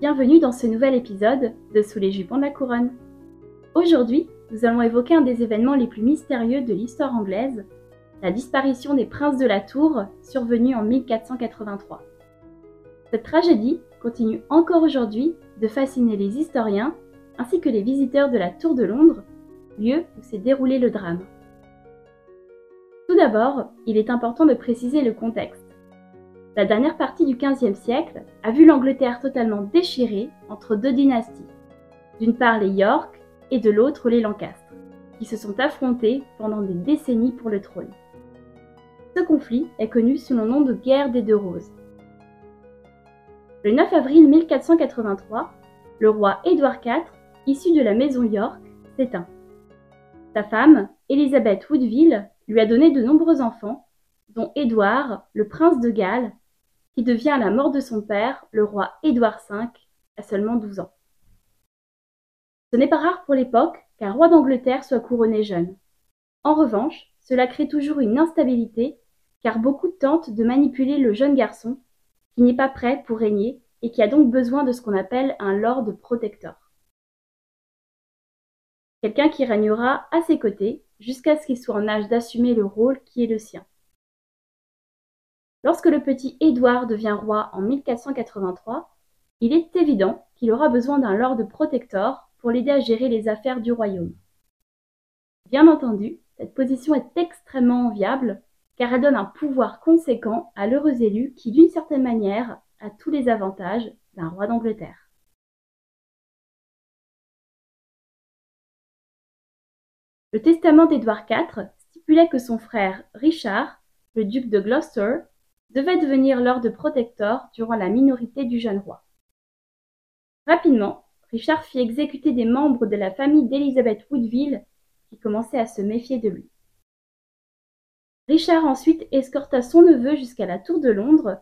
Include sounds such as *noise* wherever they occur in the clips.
Bienvenue dans ce nouvel épisode de Sous les jupons de la couronne. Aujourd'hui, nous allons évoquer un des événements les plus mystérieux de l'histoire anglaise, la disparition des princes de la Tour survenue en 1483. Cette tragédie continue encore aujourd'hui de fasciner les historiens ainsi que les visiteurs de la Tour de Londres, lieu où s'est déroulé le drame. Tout d'abord, il est important de préciser le contexte. La dernière partie du XVe siècle a vu l'Angleterre totalement déchirée entre deux dynasties. D'une part les York et de l'autre les Lancastres, qui se sont affrontés pendant des décennies pour le trône. Ce conflit est connu sous le nom de guerre des deux roses. Le 9 avril 1483, le roi Édouard IV, issu de la maison York, s'éteint. Sa femme, Élisabeth Woodville, lui a donné de nombreux enfants, dont Édouard, le prince de Galles, qui devient à la mort de son père, le roi Édouard V, à seulement 12 ans. Ce n'est pas rare pour l'époque qu'un roi d'Angleterre soit couronné jeune. En revanche, cela crée toujours une instabilité, car beaucoup tentent de manipuler le jeune garçon, qui n'est pas prêt pour régner et qui a donc besoin de ce qu'on appelle un lord protecteur. Quelqu'un qui régnera à ses côtés jusqu'à ce qu'il soit en âge d'assumer le rôle qui est le sien. Lorsque le petit Édouard devient roi en 1483, il est évident qu'il aura besoin d'un lord protector pour l'aider à gérer les affaires du royaume. Bien entendu, cette position est extrêmement enviable car elle donne un pouvoir conséquent à l'heureux élu qui, d'une certaine manière, a tous les avantages d'un roi d'Angleterre. Le testament d'Édouard IV stipulait que son frère Richard, le duc de Gloucester, devait devenir lord protector durant la minorité du jeune roi. Rapidement, Richard fit exécuter des membres de la famille d'Elizabeth Woodville qui commençaient à se méfier de lui. Richard ensuite escorta son neveu jusqu'à la Tour de Londres,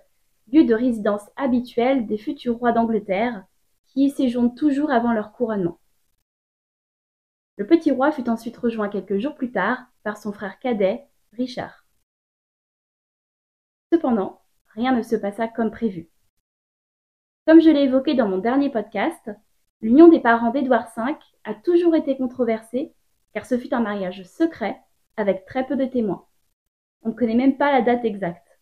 lieu de résidence habituelle des futurs rois d'Angleterre, qui y séjournent toujours avant leur couronnement. Le petit roi fut ensuite rejoint quelques jours plus tard par son frère cadet, Richard. Cependant, rien ne se passa comme prévu. Comme je l'ai évoqué dans mon dernier podcast, l'union des parents d'Édouard V a toujours été controversée car ce fut un mariage secret avec très peu de témoins. On ne connaît même pas la date exacte.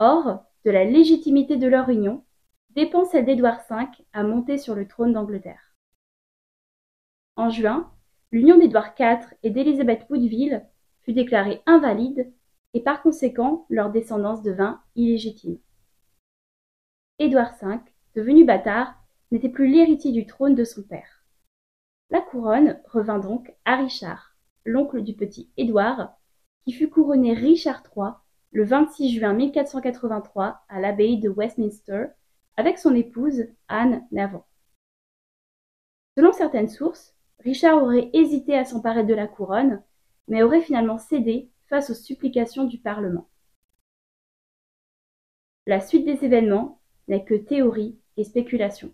Or, de la légitimité de leur union dépend celle d'Édouard V à monter sur le trône d'Angleterre. En juin, l'union d'Édouard IV et d'Élisabeth Woodville fut déclarée invalide et par conséquent leur descendance devint illégitime. Édouard V, devenu bâtard, n'était plus l'héritier du trône de son père. La couronne revint donc à Richard, l'oncle du petit Édouard, qui fut couronné Richard III le 26 juin 1483 à l'abbaye de Westminster avec son épouse Anne Navant. Selon certaines sources, Richard aurait hésité à s'emparer de la couronne, mais aurait finalement cédé face aux supplications du Parlement. La suite des événements n'est que théorie et spéculation.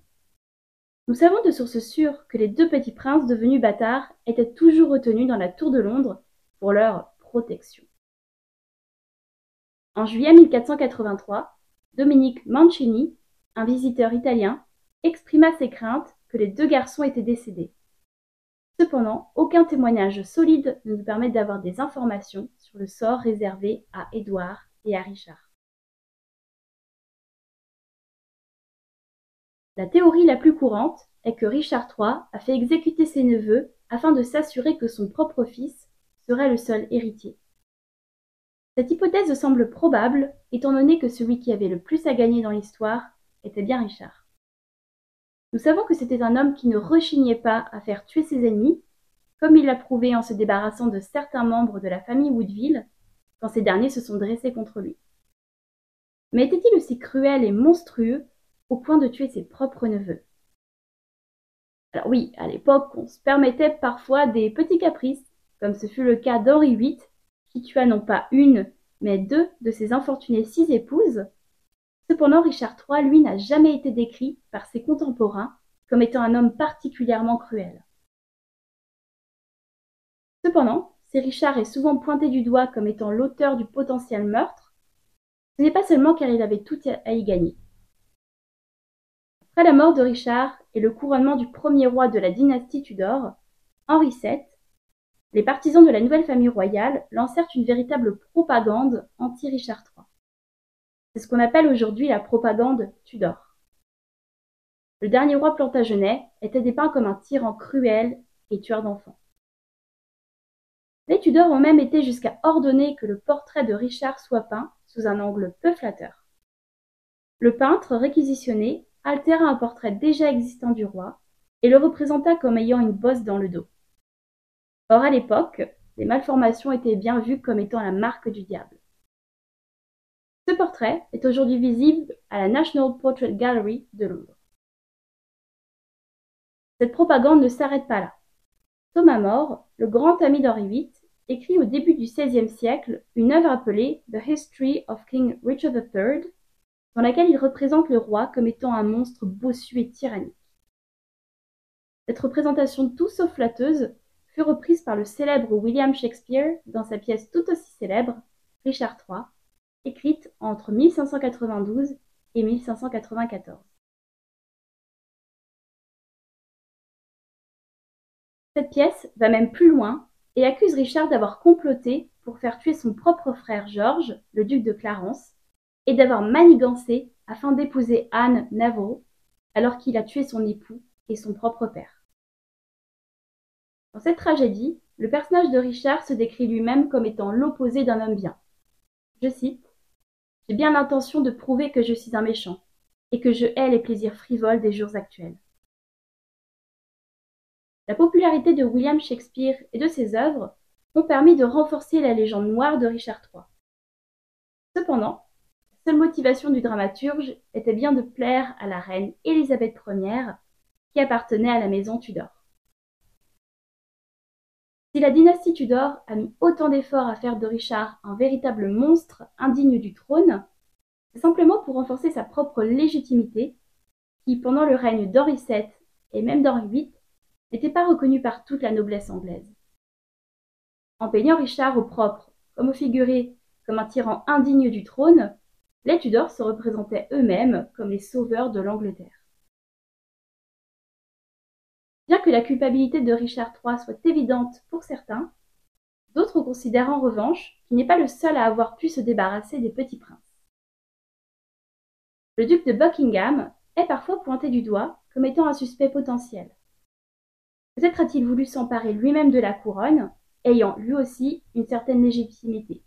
Nous savons de sources sûres que les deux petits princes devenus bâtards étaient toujours retenus dans la tour de Londres pour leur protection. En juillet 1483, Dominique Mancini, un visiteur italien, exprima ses craintes que les deux garçons étaient décédés. Cependant, aucun témoignage solide ne nous permet d'avoir des informations sur le sort réservé à Édouard et à Richard. La théorie la plus courante est que Richard III a fait exécuter ses neveux afin de s'assurer que son propre fils serait le seul héritier. Cette hypothèse semble probable étant donné que celui qui avait le plus à gagner dans l'histoire était bien Richard. Nous savons que c'était un homme qui ne rechignait pas à faire tuer ses ennemis, comme il l'a prouvé en se débarrassant de certains membres de la famille Woodville quand ces derniers se sont dressés contre lui. Mais était-il aussi cruel et monstrueux au point de tuer ses propres neveux? Alors oui, à l'époque, on se permettait parfois des petits caprices, comme ce fut le cas d'Henri VIII, qui tua non pas une, mais deux de ses infortunées six épouses, Cependant, Richard III, lui, n'a jamais été décrit par ses contemporains comme étant un homme particulièrement cruel. Cependant, si Richard est souvent pointé du doigt comme étant l'auteur du potentiel meurtre, ce n'est pas seulement car il avait tout à y gagner. Après la mort de Richard et le couronnement du premier roi de la dynastie Tudor, Henri VII, les partisans de la nouvelle famille royale lancèrent une véritable propagande anti-Richard III. C'est ce qu'on appelle aujourd'hui la propagande Tudor. Le dernier roi plantagenet était dépeint comme un tyran cruel et tueur d'enfants. Les Tudors ont même été jusqu'à ordonner que le portrait de Richard soit peint sous un angle peu flatteur. Le peintre réquisitionné altéra un portrait déjà existant du roi et le représenta comme ayant une bosse dans le dos. Or à l'époque, les malformations étaient bien vues comme étant la marque du diable. Ce portrait est aujourd'hui visible à la National Portrait Gallery de Londres. Cette propagande ne s'arrête pas là. Thomas More, le grand ami d'Henri VIII, écrit au début du XVIe siècle une œuvre appelée The History of King Richard III, dans laquelle il représente le roi comme étant un monstre bossu et tyrannique. Cette représentation tout sauf flatteuse fut reprise par le célèbre William Shakespeare dans sa pièce tout aussi célèbre, Richard III, écrite entre 1592 et 1594. Cette pièce va même plus loin et accuse Richard d'avoir comploté pour faire tuer son propre frère George, le duc de Clarence, et d'avoir manigancé afin d'épouser Anne Neville alors qu'il a tué son époux et son propre père. Dans cette tragédie, le personnage de Richard se décrit lui-même comme étant l'opposé d'un homme bien. Je cite J'ai bien l'intention de prouver que je suis un méchant et que je hais les plaisirs frivoles des jours actuels. La popularité de William Shakespeare et de ses œuvres ont permis de renforcer la légende noire de Richard III. Cependant, la seule motivation du dramaturge était bien de plaire à la reine Élisabeth Ier, qui appartenait à la maison Tudor. Si la dynastie Tudor a mis autant d'efforts à faire de Richard un véritable monstre indigne du trône, c'est simplement pour renforcer sa propre légitimité, qui, pendant le règne d'Henri VII et même d'Henri VIII, n'était pas reconnu par toute la noblesse anglaise. En peignant Richard au propre comme au figuré comme un tyran indigne du trône, les Tudors se représentaient eux-mêmes comme les sauveurs de l'Angleterre. Bien que la culpabilité de Richard III soit évidente pour certains, d'autres considèrent en revanche qu'il n'est pas le seul à avoir pu se débarrasser des petits princes. Le duc de Buckingham est parfois pointé du doigt comme étant un suspect potentiel. Peut-être a-t-il voulu s'emparer lui-même de la couronne, ayant lui aussi une certaine légitimité.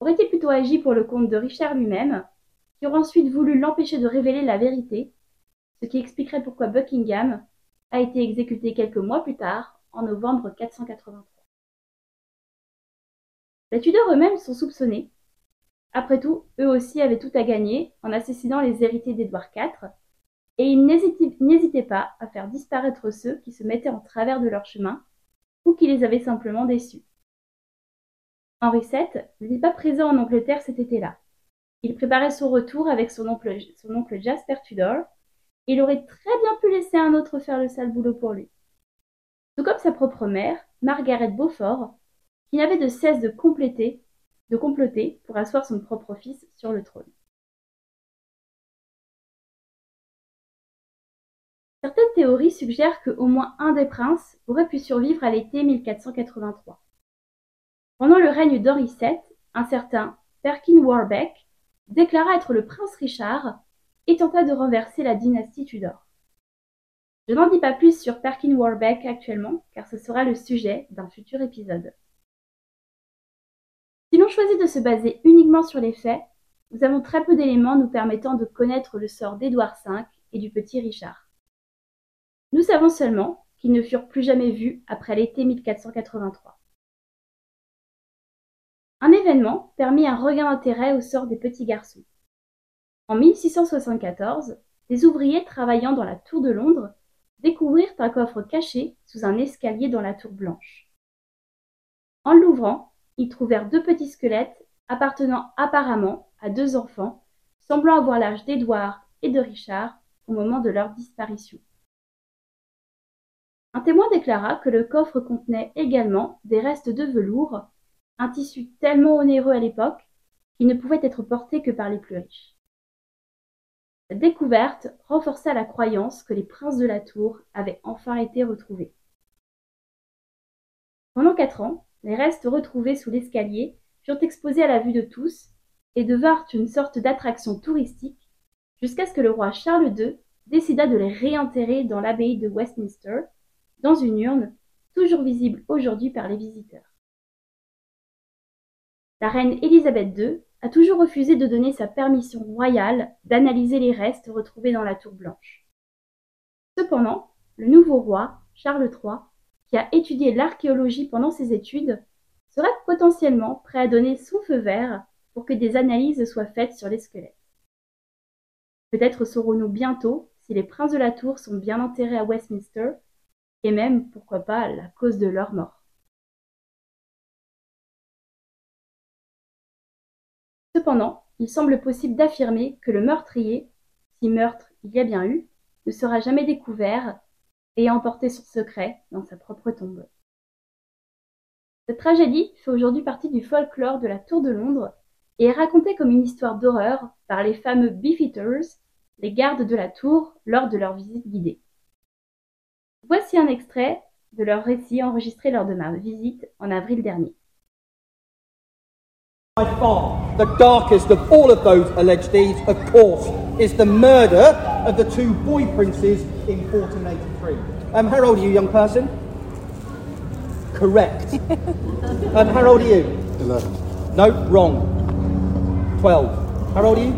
Aurait-il plutôt agi pour le compte de Richard lui-même, qui aurait ensuite voulu l'empêcher de révéler la vérité, ce qui expliquerait pourquoi Buckingham a été exécuté quelques mois plus tard, en novembre 483. Les Tudors eux-mêmes sont soupçonnés. Après tout, eux aussi avaient tout à gagner en assassinant les héritiers d'Édouard IV, et ils n'hésitaient pas à faire disparaître ceux qui se mettaient en travers de leur chemin ou qui les avaient simplement déçus. Henri VII n'était pas présent en Angleterre cet été-là. Il préparait son retour avec son oncle, Jasper Tudor, et il aurait très bien laisser un autre faire le sale boulot pour lui. Tout comme sa propre mère, Margaret Beaufort, qui n'avait de cesse de compléter, de comploter pour asseoir son propre fils sur le trône. Certaines théories suggèrent que au moins un des princes aurait pu survivre à l'été 1483. Pendant le règne d'Henri VII, un certain Perkin Warbeck déclara être le prince Richard et tenta de renverser la dynastie Tudor. Je n'en dis pas plus sur Perkin Warbeck actuellement, car ce sera le sujet d'un futur épisode. Si l'on choisit de se baser uniquement sur les faits, nous avons très peu d'éléments nous permettant de connaître le sort d'Édouard V et du petit Richard. Nous savons seulement qu'ils ne furent plus jamais vus après l'été 1483. Un événement permit un regain d'intérêt au sort des petits garçons. En 1674, des ouvriers travaillant dans la tour de Londres découvrirent un coffre caché sous un escalier dans la tour blanche. En l'ouvrant, ils trouvèrent deux petits squelettes appartenant apparemment à deux enfants, semblant avoir l'âge d'Édouard et de Richard au moment de leur disparition. Un témoin déclara que le coffre contenait également des restes de velours, un tissu tellement onéreux à l'époque qu'il ne pouvait être porté que par les plus riches. Découverte renforça la croyance que les princes de la tour avaient enfin été retrouvés. Pendant quatre ans, les restes retrouvés sous l'escalier furent exposés à la vue de tous et devinrent une sorte d'attraction touristique jusqu'à ce que le roi Charles II décida de les réenterrer dans l'abbaye de Westminster, dans une urne toujours visible aujourd'hui par les visiteurs. La reine Élisabeth II a toujours refusé de donner sa permission royale d'analyser les restes retrouvés dans la tour blanche. Cependant, le nouveau roi, Charles III, qui a étudié l'archéologie pendant ses études, serait potentiellement prêt à donner son feu vert pour que des analyses soient faites sur les squelettes. Peut-être saurons-nous bientôt si les princes de la tour sont bien enterrés à Westminster, et même, pourquoi pas, la cause de leur mort. Cependant, il semble possible d'affirmer que le meurtrier, si meurtre il y a bien eu, ne sera jamais découvert et emporté son secret dans sa propre tombe. Cette tragédie fait aujourd'hui partie du folklore de la Tour de Londres et est racontée comme une histoire d'horreur par les fameux Beefeaters, les gardes de la tour lors de leur visite guidée. Voici un extrait de leur récit enregistré lors de ma visite en avril dernier. By far, the darkest of all of those alleged deeds, of course, is the murder of the two boy princes in 1483. Um, how old are you, young person? Correct. *laughs* um, how old are you? 11. No, wrong. 12. How old are you?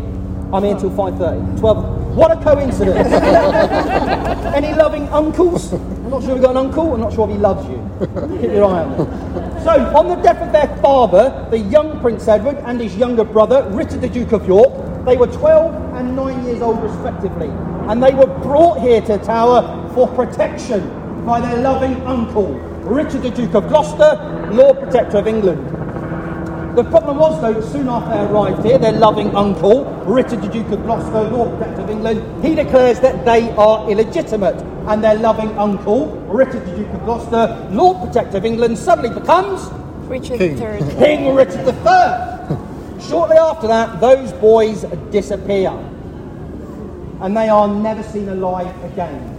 I'm here till 5.30. 12. What a coincidence. *laughs* Any loving uncles? Not sure we've got an uncle. I'm not sure if he loves you. Keep your eye on him. So, on the death of their father, the young Prince Edward and his younger brother, Richard the Duke of York, they were 12 and 9 years old respectively. And they were brought here to Tower for protection by their loving uncle, Richard the Duke of Gloucester, Lord Protector of England. The problem was, though, that soon after they arrived here, their loving uncle, Richard the Duke of Gloucester, Lord Protector of England, he declares that they are illegitimate. And their loving uncle, Richard the Duke of Gloucester, Lord Protector of England, suddenly becomes Richard King. III. King Richard III. Shortly after that, those boys disappear. And they are never seen alive again.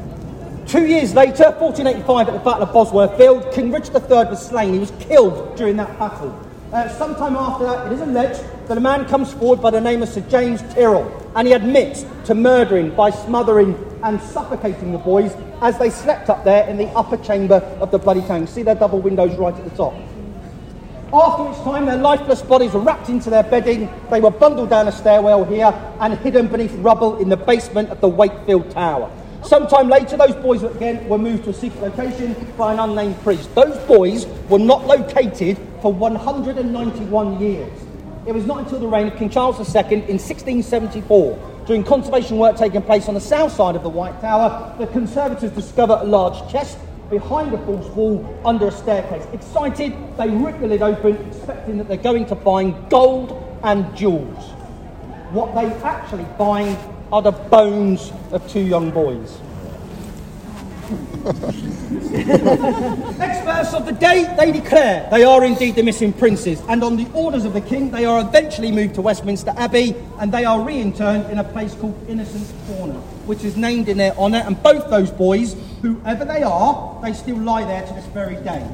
Two years later, 1485, at the Battle of Bosworth Field, King Richard III was slain. He was killed during that battle. Uh, sometime after that, it is alleged that a man comes forward by the name of Sir James Tyrrell, and he admits to murdering by smothering and suffocating the boys as they slept up there in the upper chamber of the bloody town. See their double windows right at the top. After which time, their lifeless bodies were wrapped into their bedding. They were bundled down a stairwell here and hidden beneath rubble in the basement of the Wakefield Tower. Sometime later, those boys again were moved to a secret location by an unnamed priest. Those boys were not located for 191 years. It was not until the reign of King Charles II in 1674, during conservation work taking place on the south side of the White Tower, that conservators discover a large chest behind a false wall under a staircase. Excited, they rip the lid open, expecting that they're going to find gold and jewels. What they actually find are the bones of two young boys. Experts of the day, they declare they are indeed the missing princes, and on the orders of the king, they are eventually moved to Westminster Abbey, and they are re-interned in a place called Innocents Corner, which is named in their honour. And both those boys, whoever they are, they still lie there to this very day.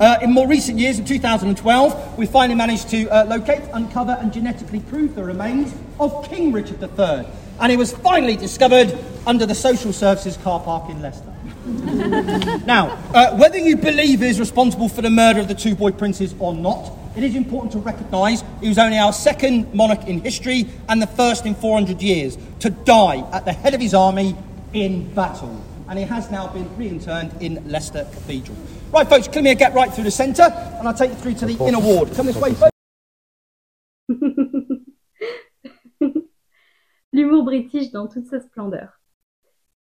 Uh, in more recent years, in 2012, we finally managed to uh, locate, uncover, and genetically prove the remains of King Richard III. And he was finally discovered under the social services car park in Leicester. *laughs* now, uh, whether you believe he is responsible for the murder of the two boy princes or not, it is important to recognise he was only our second monarch in history and the first in 400 years to die at the head of his army in battle. And he has now been re-interned in Leicester Cathedral. Right, folks, come here, get right through the centre, and I'll take you through to the inner ward. Come this way, folks. *laughs* L'humour british dans toute sa splendeur.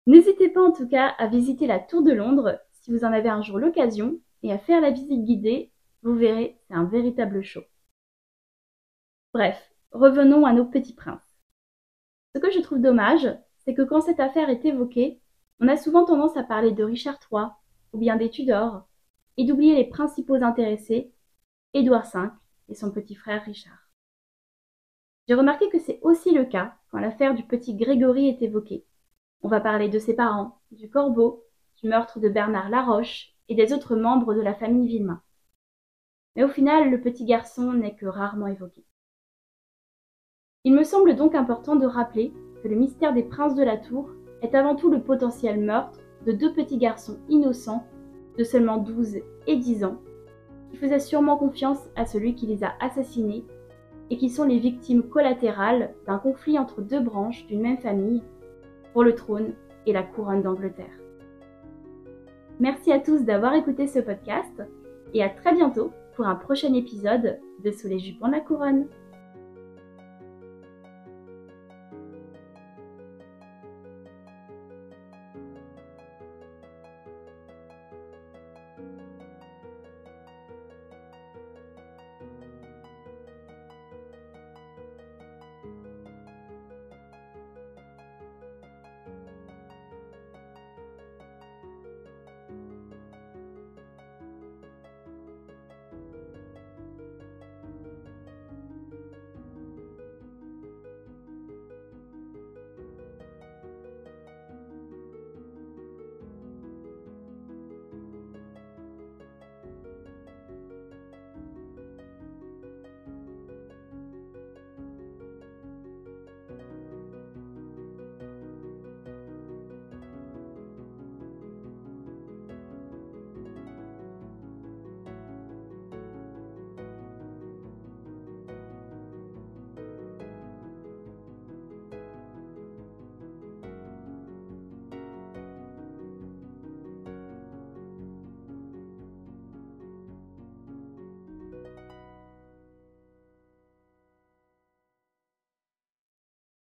N'hésitez pas en tout cas à visiter la Tour de Londres si vous en avez un jour l'occasion et à faire la visite guidée, vous verrez, c'est un véritable show. Bref, revenons à nos petits princes. Ce que je trouve dommage, c'est que quand cette affaire est évoquée, on a souvent tendance à parler de Richard III ou bien des Tudors et d'oublier les principaux intéressés, Édouard V et son petit frère Richard. J'ai remarqué que c'est aussi le cas quand l'affaire du petit Grégory est évoquée. On va parler de ses parents, du corbeau, du meurtre de Bernard Laroche et des autres membres de la famille Villemain. Mais au final, le petit garçon n'est que rarement évoqué. Il me semble donc important de rappeler que le mystère des princes de la tour est avant tout le potentiel meurtre de deux petits garçons innocents de seulement 12 et 10 ans, qui faisaient sûrement confiance à celui qui les a assassinés et qui sont les victimes collatérales d'un conflit entre deux branches d'une même famille pour le trône et la couronne d'Angleterre. Merci à tous d'avoir écouté ce podcast et à très bientôt pour un prochain épisode de Sous les jupons de la couronne.